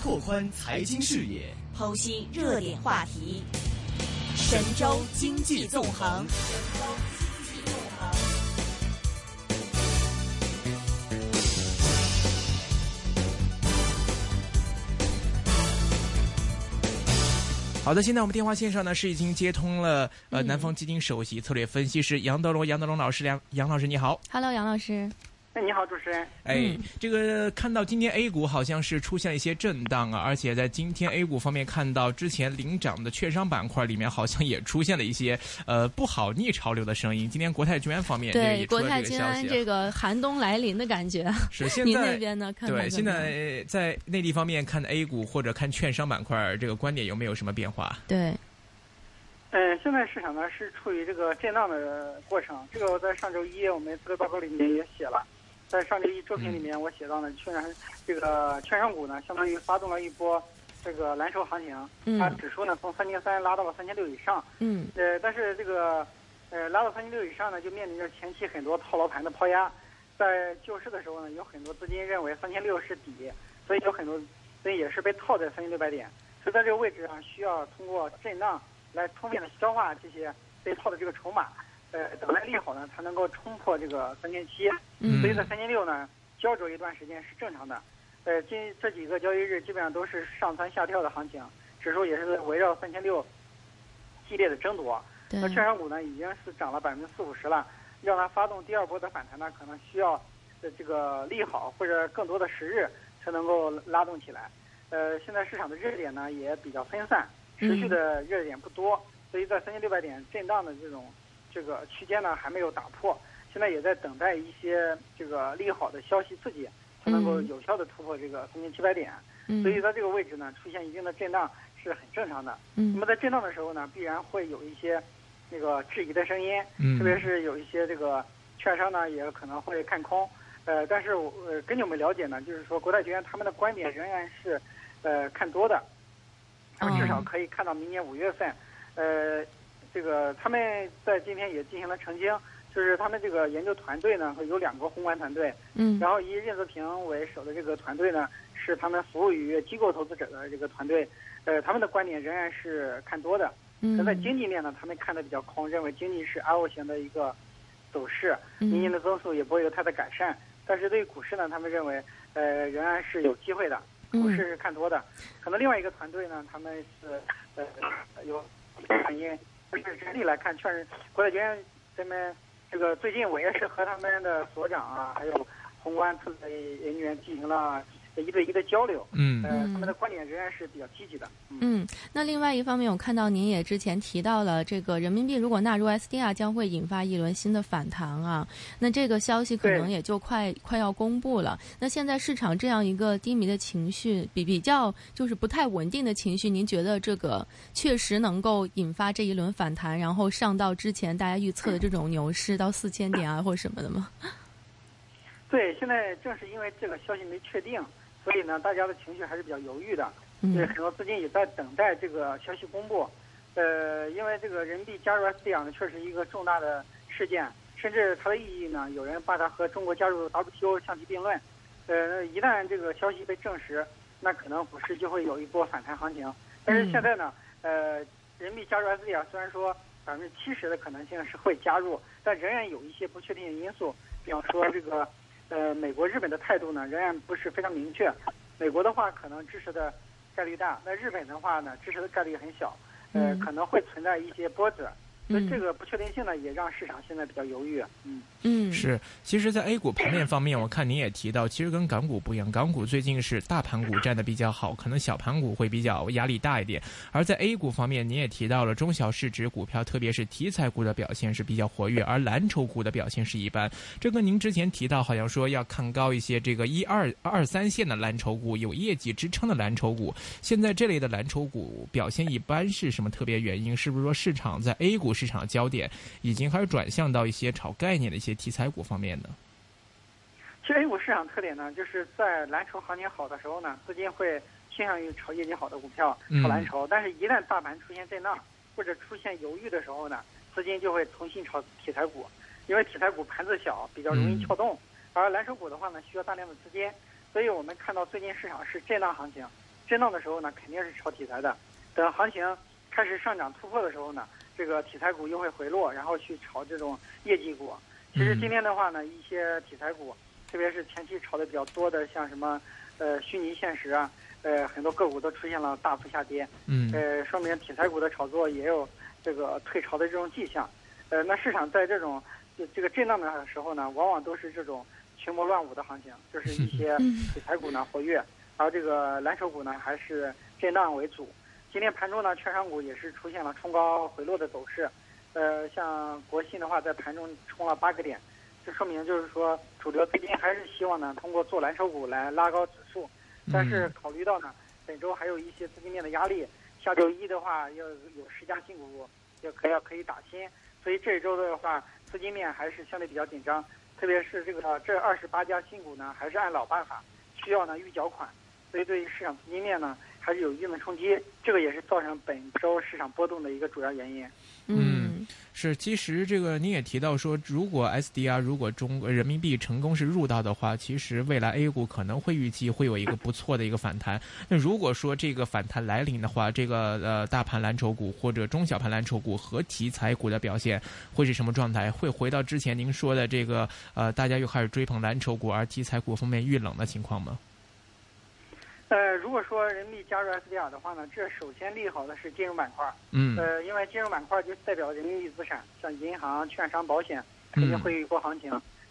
拓宽财经视野，剖析热点话题，神州经济纵横。好的，现在我们电话线上呢是已经接通了，呃，南方基金首席策略分析师杨德龙，杨德龙老师，杨杨老师你好，Hello，杨老师。哎，你好，主持人。哎，这个看到今天 A 股好像是出现了一些震荡啊，而且在今天 A 股方面看到之前领涨的券商板块里面好像也出现了一些呃不好逆潮流的声音。今天国泰君安方面对国泰君安这个寒冬来临的感觉，是 现在那边呢？看对，现在在内地方面看 A 股或者看券商板块，这个观点有没有什么变化？对，嗯，现在市场呢是处于这个震荡的过程。这个我在上周一我们资料报告里面也写了。在上周一作品里面，我写到呢，券商这个券商股呢，相当于发动了一波这个蓝筹行情。嗯。它指数呢从三千三拉到了三千六以上。嗯。呃，但是这个呃拉到三千六以上呢，就面临着前期很多套牢盘的抛压。在救市的时候呢，有很多资金认为三千六是底，所以有很多所以也是被套在三千六百点。所以在这个位置上，需要通过震荡来充分的消化这些被套的这个筹码。呃，等待利好呢，才能够冲破这个三千七，所以在三千六呢，焦灼一段时间是正常的。呃，今这几个交易日基本上都是上蹿下跳的行情，指数也是围绕三千六激烈的争夺。那券商股呢，已经是涨了百分之四五十了，让它发动第二波的反弹呢，可能需要呃这个利好或者更多的时日才能够拉动起来。呃，现在市场的热点呢也比较分散，持续的热点不多，所以在三千六百点震荡的这种。这个区间呢还没有打破，现在也在等待一些这个利好的消息刺激，才能够有效的突破这个三千七百点。所以在这个位置呢出现一定的震荡是很正常的。那么在震荡的时候呢，必然会有一些那个质疑的声音，特别是有一些这个券商呢也可能会看空。呃，但是呃根据我们了解呢，就是说国泰君安他们的观点仍然是呃看多的，他们至少可以看到明年五月份，呃。这个他们在今天也进行了澄清，就是他们这个研究团队呢，有两个宏观团队，嗯，然后以任泽平为首的这个团队呢，是他们服务于机构投资者的这个团队，呃，他们的观点仍然是看多的。嗯，在经济面呢，他们看的比较空，认为经济是 L 型的一个走势，明年的增速也不会有太大改善。但是对于股市呢，他们认为，呃，仍然是有机会的，股市是看多的。可能另外一个团队呢，他们是呃有原因。就是整体来看，确实国泰君安咱们这个最近我也是和他们的所长啊，还有宏观处的人员进行了。一对一的交流，嗯，呃，他们的观点仍然是比较积极的。嗯，那另外一方面，我看到您也之前提到了，这个人民币如果纳入 SDR，将会引发一轮新的反弹啊。那这个消息可能也就快快要公布了。那现在市场这样一个低迷的情绪，比比较就是不太稳定的情绪，您觉得这个确实能够引发这一轮反弹，然后上到之前大家预测的这种牛市到四千点啊，或什么的吗？对，现在正是因为这个消息没确定。所以呢，大家的情绪还是比较犹豫的，对很多资金也在等待这个消息公布。呃，因为这个人民币加入 SDR 呢，确实一个重大的事件，甚至它的意义呢，有人把它和中国加入 WTO 相提并论。呃，一旦这个消息被证实，那可能股市就会有一波反弹行情。但是现在呢，呃，人民币加入 SDR 虽然说百分之七十的可能性是会加入，但仍然有一些不确定的因素，比方说这个。呃，美国、日本的态度呢，仍然不是非常明确。美国的话，可能支持的概率大；那日本的话呢，支持的概率很小。呃，可能会存在一些波折。所以这个不确定性呢，也让市场现在比较犹豫。嗯嗯，是。其实，在 A 股盘面方面，我看您也提到，其实跟港股不一样，港股最近是大盘股占的比较好，可能小盘股会比较压力大一点。而在 A 股方面，您也提到了中小市值股票，特别是题材股的表现是比较活跃，而蓝筹股的表现是一般。这跟您之前提到，好像说要看高一些，这个一二二三线的蓝筹股，有业绩支撑的蓝筹股，现在这类的蓝筹股表现一般，是什么特别原因？是不是说市场在 A 股？市场焦点已经开始转向到一些炒概念的一些题材股方面呢。其实 A 股市场特点呢，就是在蓝筹行情好的时候呢，资金会倾向于炒业绩好的股票，炒蓝筹；但是，一旦大盘出现震荡或者出现犹豫的时候呢，资金就会重新炒题材股，因为题材股盘子小，比较容易撬动；而蓝筹股的话呢，需要大量的资金。所以我们看到最近市场是震荡行情，震荡的时候呢，肯定是炒题材的。等行情开始上涨突破的时候呢，这个题材股又会回落，然后去炒这种业绩股。其实今天的话呢，一些题材股，特别是前期炒的比较多的，像什么呃虚拟现实啊，呃很多个股都出现了大幅下跌。嗯，呃，说明题材股的炒作也有这个退潮的这种迹象。呃，那市场在这种这个震荡的时候呢，往往都是这种群魔乱舞的行情，就是一 些题材股呢活跃，而这个蓝筹股呢还是震荡为主。今天盘中呢，券商股也是出现了冲高回落的走势。呃，像国信的话，在盘中冲了八个点，这说明就是说主流资金还是希望呢通过做蓝筹股来拉高指数。但是考虑到呢本周还有一些资金面的压力，下周一的话要有十家新股要可要可以打新。所以这一周的话，资金面还是相对比较紧张，特别是这个这二十八家新股呢，还是按老办法，需要呢预缴款，所以对于市场资金面呢，还是有一定的冲击，这个也是造成本周市场波动的一个主要原因。嗯，是，其实这个您也提到说，如果 SDR 如果中人民币成功是入到的话，其实未来 A 股可能会预计会有一个不错的一个反弹。那如果说这个反弹来临的话，这个呃大盘蓝筹股或者中小盘蓝筹股和题材股的表现会是什么状态？会回到之前您说的这个呃大家又开始追捧蓝筹股，而题材股方面遇冷的情况吗？呃，如果说人民币加入 SDR 的话呢，这首先利好的是金融板块。嗯。呃，因为金融板块就代表人民币资产，像银行、券商、保险肯定会有一波行情。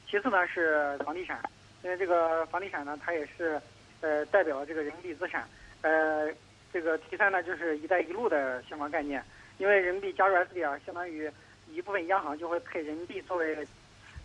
其次呢是房地产，因为这个房地产呢，它也是呃代表这个人民币资产。呃，这个第三呢就是“一带一路”的相关概念，因为人民币加入 SDR，相当于一部分央行就会配人民币作为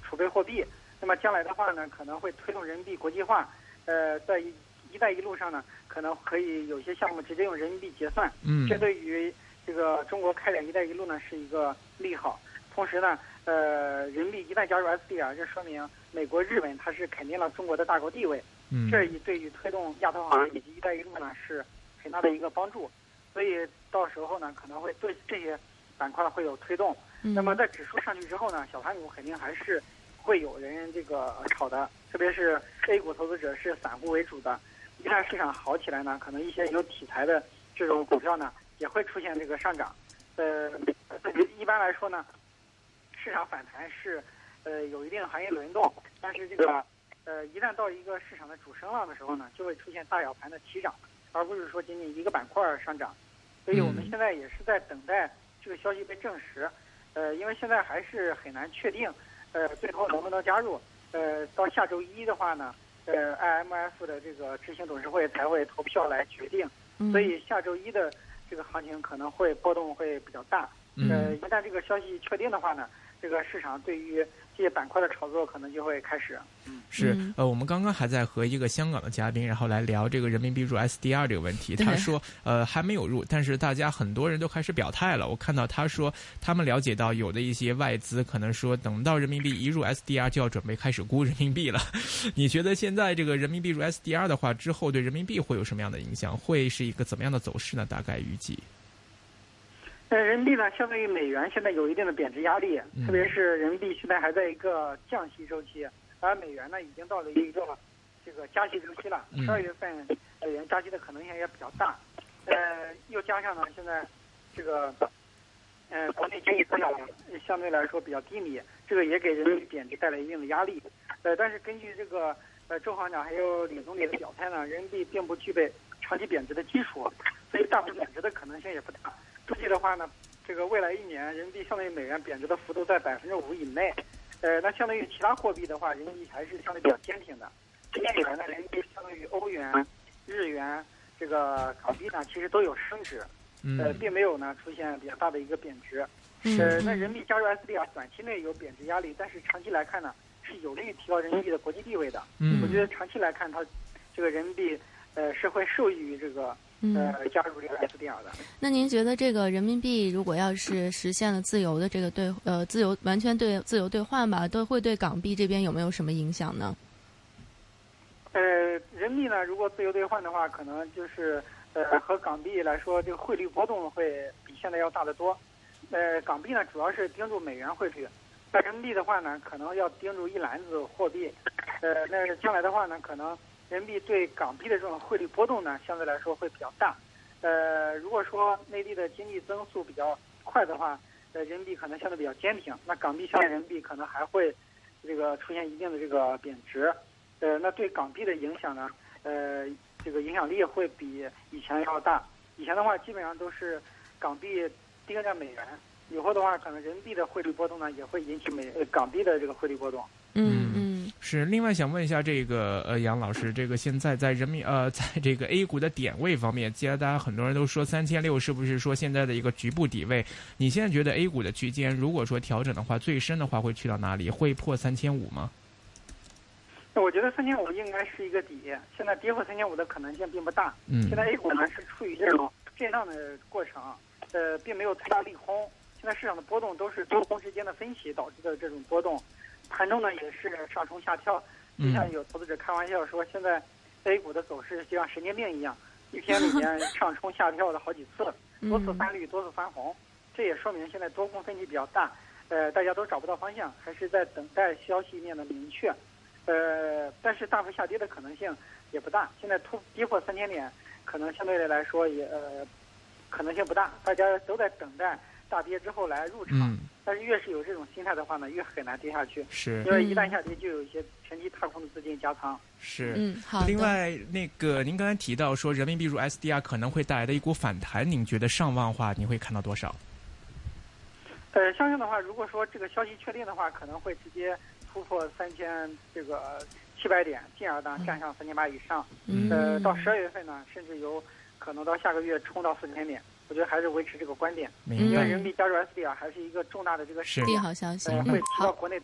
储备货币。那么将来的话呢，可能会推动人民币国际化。呃，在“一带一路”上呢，可能可以有些项目直接用人民币结算，嗯，这对于这个中国开展“一带一路”呢是一个利好。同时呢，呃，人民币一旦加入 SDR，这说明美国、日本它是肯定了中国的大国地位，嗯，这一对于推动亚投行以及“一带一路”呢是很大的一个帮助。所以到时候呢，可能会对这些板块会有推动。那么在指数上去之后呢，小盘股肯定还是会有人这个炒的，特别是 A 股投资者是散户为主的。一旦市场好起来呢，可能一些有题材的这种股票呢，也会出现这个上涨。呃，一般来说呢，市场反弹是呃有一定行业轮动，但是这个呃一旦到一个市场的主升浪的时候呢，就会出现大小盘的齐涨，而不是说仅仅一个板块上涨。所以我们现在也是在等待这个消息被证实。呃，因为现在还是很难确定，呃，最后能不能加入。呃，到下周一的话呢。呃，IMF 的这个执行董事会才会投票来决定，所以下周一的这个行情可能会波动会比较大。呃，一旦这个消息确定的话呢，这个市场对于这些板块的炒作可能就会开始。嗯，是。呃，我们刚刚还在和一个香港的嘉宾，然后来聊这个人民币入 SDR 这个问题。他说，呃，还没有入，但是大家很多人都开始表态了。我看到他说，他们了解到有的一些外资可能说，等到人民币一入 SDR 就要准备开始估人民币了。你觉得现在这个人民币入 SDR 的话，之后对人民币会有什么样的影响？会是一个怎么样的走势呢？大概预计？呃，人民币呢，相对于美元现在有一定的贬值压力，特别是人民币现在还在一个降息周期，而美元呢已经到了一个这个加息周期了。十二月份美元加息的可能性也比较大，呃，又加上呢现在这个呃国内经济增长相对来说比较低迷，这个也给人民币贬值带来一定的压力。呃，但是根据这个呃周行长还有李总理的表态呢，人民币并不具备长期贬值的基础，所以大幅贬值的可能性也不大。估计的话呢，这个未来一年人民币相对于美元贬值的幅度在百分之五以内，呃，那相对于其他货币的话，人民币还是相对比较坚挺的。今年以来呢，人民币相对于欧元、日元、这个港币呢，其实都有升值，呃，并没有呢出现比较大的一个贬值。呃，那人民币加入 SDR 短期内有贬值压力，但是长期来看呢，是有利于提高人民币的国际地位的。嗯我觉得长期来看，它这个人民币呃是会受益于这个。呃，加入这个 SDR 的。那您觉得这个人民币如果要是实现了自由的这个兑呃自由完全对自由兑换吧，都会对港币这边有没有什么影响呢？呃，人民币呢，如果自由兑换的话，可能就是呃和港币来说，这个汇率波动会比现在要大得多。呃，港币呢主要是盯住美元汇率，那人民币的话呢，可能要盯住一篮子货币。呃，那将来的话呢，可能。人民币对港币的这种汇率波动呢，相对来说会比较大。呃，如果说内地的经济增速比较快的话，呃，人民币可能相对比较坚挺，那港币相对人民币可能还会这个出现一定的这个贬值。呃，那对港币的影响呢，呃，这个影响力会比以前要大。以前的话，基本上都是港币盯着美元，以后的话，可能人民币的汇率波动呢，也会引起美呃港币的这个汇率波动。嗯嗯，是。另外想问一下，这个呃杨老师，这个现在在人民呃在这个 A 股的点位方面，既然大家很多人都说三千六是不是说现在的一个局部底位？你现在觉得 A 股的区间，如果说调整的话，最深的话会去到哪里？会破三千五吗？那我觉得三千五应该是一个底，现在跌破三千五的可能性并不大。嗯现在 A 股呢是处于这种震荡的过程，呃，并没有太大利空。现在市场的波动都是多空之间的分歧导致的这种波动，盘中呢也是上冲下跳。就像有投资者开玩笑说，现在 A 股的走势就像神经病一样，一天里面 上冲下跳了好几次，多次翻绿，多次翻红。这也说明现在多空分歧比较大，呃，大家都找不到方向，还是在等待消息面的明确。呃，但是大幅下跌的可能性也不大。现在突跌破三千点，可能相对的来说也呃可能性不大。大家都在等待大跌之后来入场，嗯，但是越是有这种心态的话呢，越很难跌下去。是因为一旦下跌，就有一些前期踏空的资金加仓。是。嗯，好的。另外，那个您刚才提到说人民币入 SDR 可能会带来的一股反弹，您觉得上望话你会看到多少？呃，相信的话，如果说这个消息确定的话，可能会直接突破三千这个七百点，进而呢站上三千八以上。嗯呃，到十二月份呢，甚至有可能到下个月冲到四千点。我觉得还是维持这个观点，因为。人民币加入 SDR 还是一个重大的这个利件，好消息。呃，会到国内